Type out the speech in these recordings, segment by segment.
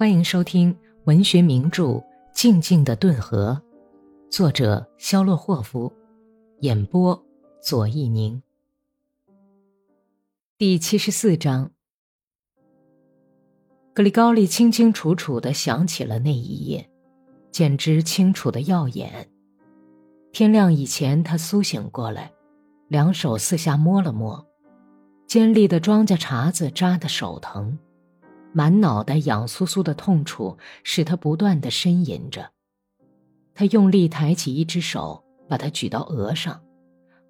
欢迎收听文学名著《静静的顿河》，作者肖洛霍夫，演播左一宁。第七十四章，格里高利清清楚楚的想起了那一夜，简直清楚的耀眼。天亮以前，他苏醒过来，两手四下摸了摸，尖利的庄稼茬子扎得手疼。满脑袋痒酥酥的痛楚使他不断的呻吟着。他用力抬起一只手，把它举到额上，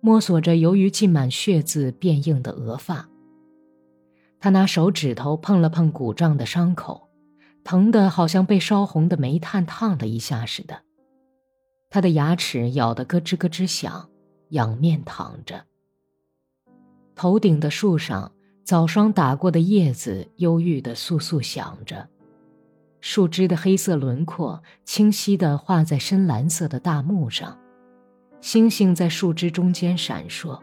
摸索着由于浸满血渍变硬的额发。他拿手指头碰了碰鼓胀的伤口，疼得好像被烧红的煤炭烫了一下似的。他的牙齿咬得咯吱咯吱响，仰面躺着。头顶的树上。早霜打过的叶子忧郁的簌簌响着，树枝的黑色轮廓清晰的画在深蓝色的大幕上，星星在树枝中间闪烁。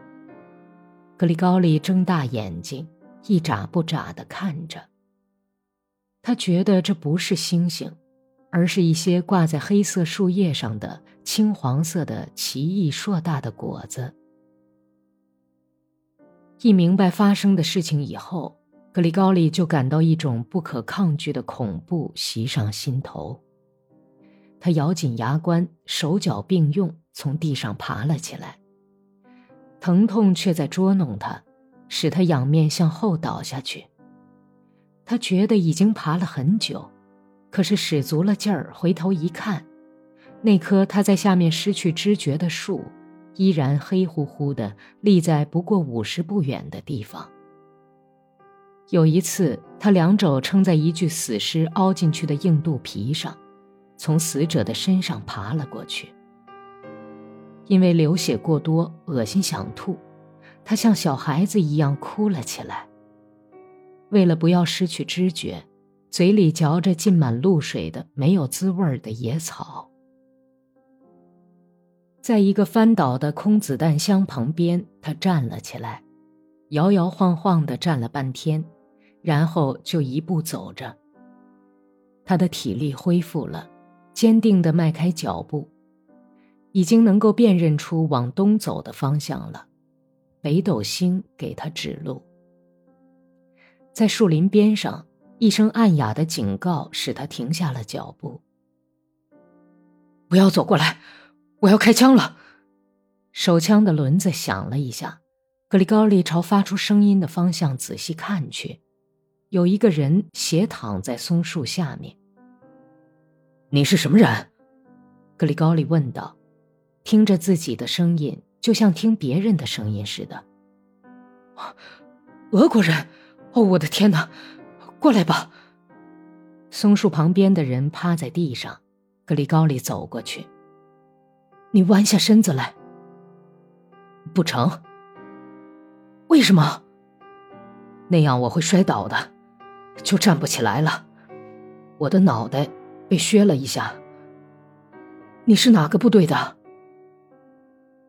格里高利睁大眼睛，一眨不眨地看着。他觉得这不是星星，而是一些挂在黑色树叶上的青黄色的奇异硕大的果子。一明白发生的事情以后，格里高利就感到一种不可抗拒的恐怖袭上心头。他咬紧牙关，手脚并用从地上爬了起来。疼痛却在捉弄他，使他仰面向后倒下去。他觉得已经爬了很久，可是使足了劲儿，回头一看，那棵他在下面失去知觉的树。依然黑乎乎的立在不过五十步远的地方。有一次，他两肘撑在一具死尸凹进去的硬肚皮上，从死者的身上爬了过去。因为流血过多，恶心想吐，他像小孩子一样哭了起来。为了不要失去知觉，嘴里嚼着浸满露水的没有滋味的野草。在一个翻倒的空子弹箱旁边，他站了起来，摇摇晃晃地站了半天，然后就一步走着。他的体力恢复了，坚定地迈开脚步，已经能够辨认出往东走的方向了。北斗星给他指路。在树林边上，一声暗哑的警告使他停下了脚步。不要走过来。我要开枪了，手枪的轮子响了一下，格里高利朝发出声音的方向仔细看去，有一个人斜躺在松树下面。你是什么人？格里高利问道，听着自己的声音，就像听别人的声音似的。俄国人！哦，我的天哪！过来吧。松树旁边的人趴在地上，格里高利走过去。你弯下身子来。不成。为什么？那样我会摔倒的，就站不起来了。我的脑袋被削了一下。你是哪个部队的？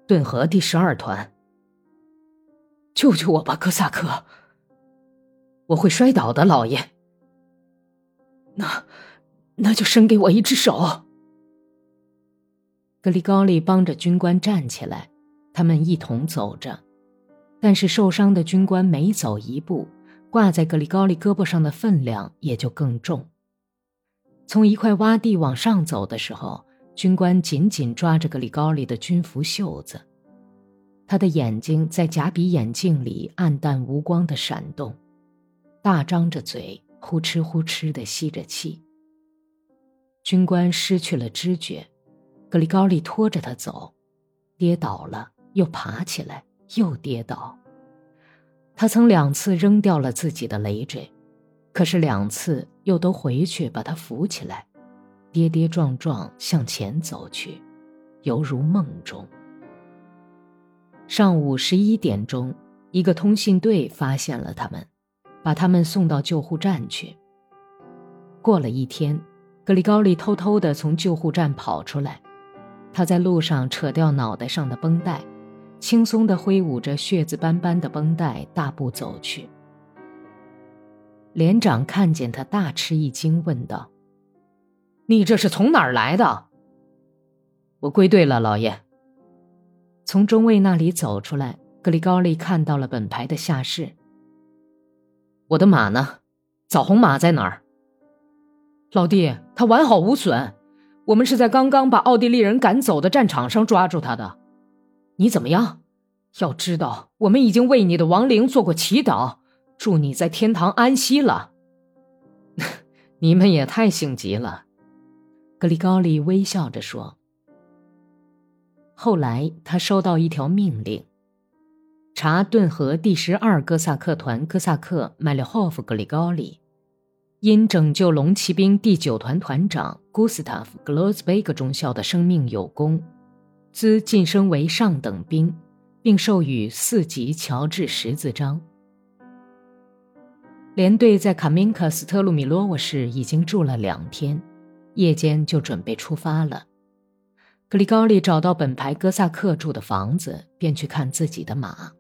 顿河第十二团。救救我吧，哥萨克！我会摔倒的，老爷。那，那就伸给我一只手。格里高利帮着军官站起来，他们一同走着，但是受伤的军官每走一步，挂在格里高利胳膊上的分量也就更重。从一块洼地往上走的时候，军官紧紧抓着格里高利的军服袖子，他的眼睛在假比眼镜里暗淡无光的闪动，大张着嘴，呼哧呼哧的吸着气。军官失去了知觉。格里高利拖着他走，跌倒了，又爬起来，又跌倒。他曾两次扔掉了自己的累赘，可是两次又都回去把他扶起来，跌跌撞撞向前走去，犹如梦中。上午十一点钟，一个通信队发现了他们，把他们送到救护站去。过了一天，格里高利偷偷地从救护站跑出来。他在路上扯掉脑袋上的绷带，轻松地挥舞着血渍斑斑的绷带，大步走去。连长看见他，大吃一惊，问道：“你这是从哪儿来的？”“我归队了，老爷。”从中尉那里走出来，格里高利看到了本排的下士。“我的马呢？枣红马在哪儿？”“老弟，他完好无损。我们是在刚刚把奥地利人赶走的战场上抓住他的。你怎么样？要知道，我们已经为你的亡灵做过祈祷。”祝你在天堂安息了。你们也太性急了，格里高利微笑着说。后来他收到一条命令：查顿河第十二哥萨克团哥萨克麦列霍夫·格里高利，因拯救龙骑兵第九团团长古斯塔夫·格罗斯贝格中校的生命有功，兹晋升为上等兵，并授予四级乔治十字章。连队在卡明卡斯特鲁米洛沃市已经住了两天，夜间就准备出发了。格里高利找到本排哥萨克住的房子，便去看自己的马。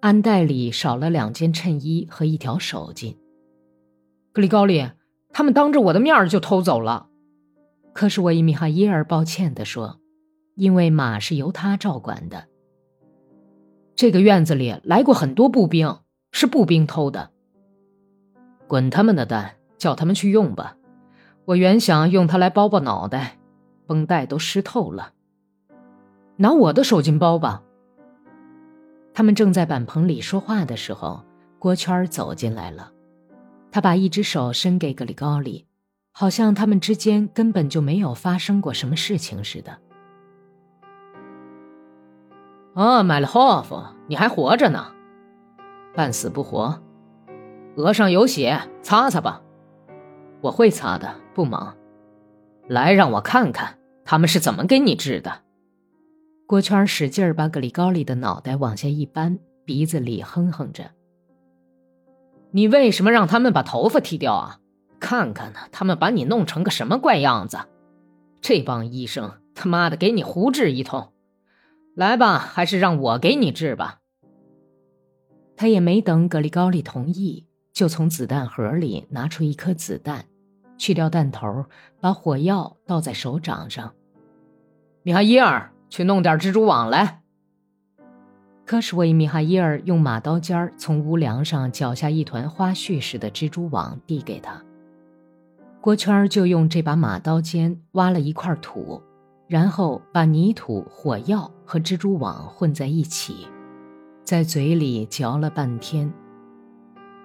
鞍袋里少了两件衬衣和一条手巾。格里高利，他们当着我的面就偷走了。可是我伊米哈伊尔抱歉地说：“因为马是由他照管的。这个院子里来过很多步兵，是步兵偷的。”滚他们的蛋！叫他们去用吧。我原想用它来包包脑袋，绷带都湿透了。拿我的手巾包吧。他们正在板棚里说话的时候，郭圈走进来了。他把一只手伸给格里高里，好像他们之间根本就没有发生过什么事情似的。啊，买了霍夫，你还活着呢，半死不活。额上有血，擦擦吧。我会擦的，不忙。来，让我看看他们是怎么给你治的。郭圈使劲儿把格里高利的脑袋往下一扳，鼻子里哼哼着：“你为什么让他们把头发剃掉啊？看看呢，他们把你弄成个什么怪样子？这帮医生他妈的给你胡治一通。来吧，还是让我给你治吧。”他也没等格里高利同意。就从子弹盒里拿出一颗子弹，去掉弹头，把火药倒在手掌上。米哈伊尔，去弄点蜘蛛网来。科什维米哈伊尔用马刀尖儿从屋梁上绞下一团花絮似的蜘蛛网，递给他。郭圈儿就用这把马刀尖挖了一块土，然后把泥土、火药和蜘蛛网混在一起，在嘴里嚼了半天。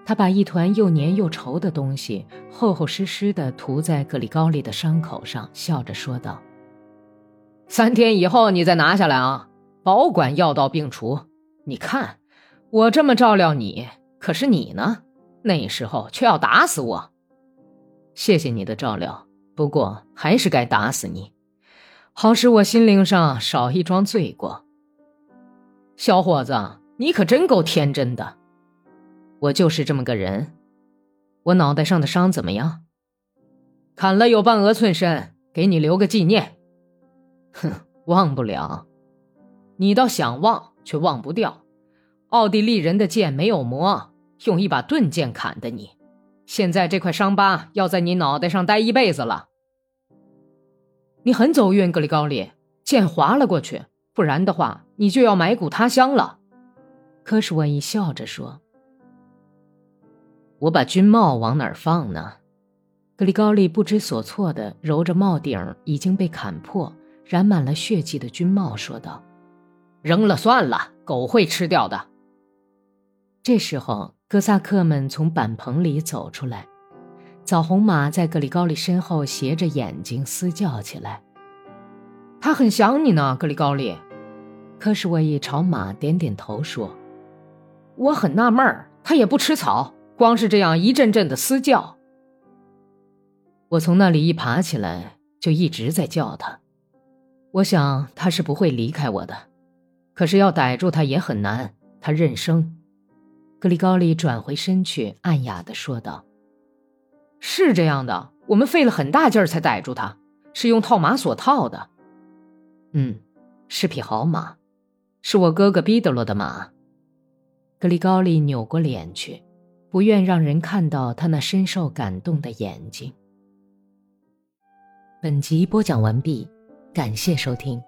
他把一团又黏又稠的东西厚厚实实地涂在格里高利的伤口上，笑着说道：“三天以后你再拿下来啊，保管药到病除。你看，我这么照料你，可是你呢？那时候却要打死我。谢谢你的照料，不过还是该打死你，好使我心灵上少一桩罪过。小伙子，你可真够天真的。”我就是这么个人，我脑袋上的伤怎么样？砍了有半额寸深，给你留个纪念。哼，忘不了。你倒想忘，却忘不掉。奥地利人的剑没有磨，用一把钝剑砍的你。现在这块伤疤要在你脑袋上待一辈子了。你很走运，格里高利，剑划了过去，不然的话，你就要埋骨他乡了。科什文一笑着说。我把军帽往哪儿放呢？格里高利不知所措地揉着帽顶已经被砍破、染满了血迹的军帽，说道：“扔了算了，狗会吃掉的。”这时候，哥萨克们从板棚里走出来，枣红马在格里高利身后斜着眼睛嘶叫起来：“他很想你呢，格里高利。”科什沃伊朝马点点头说：“我很纳闷儿，他也不吃草。”光是这样一阵阵的嘶叫，我从那里一爬起来就一直在叫他。我想他是不会离开我的，可是要逮住他也很难。他认生。格里高利转回身去，暗哑的说道：“是这样的，我们费了很大劲儿才逮住他，是用套马索套的。嗯，是匹好马，是我哥哥毕德罗的马。”格里高利扭过脸去。不愿让人看到他那深受感动的眼睛。本集播讲完毕，感谢收听。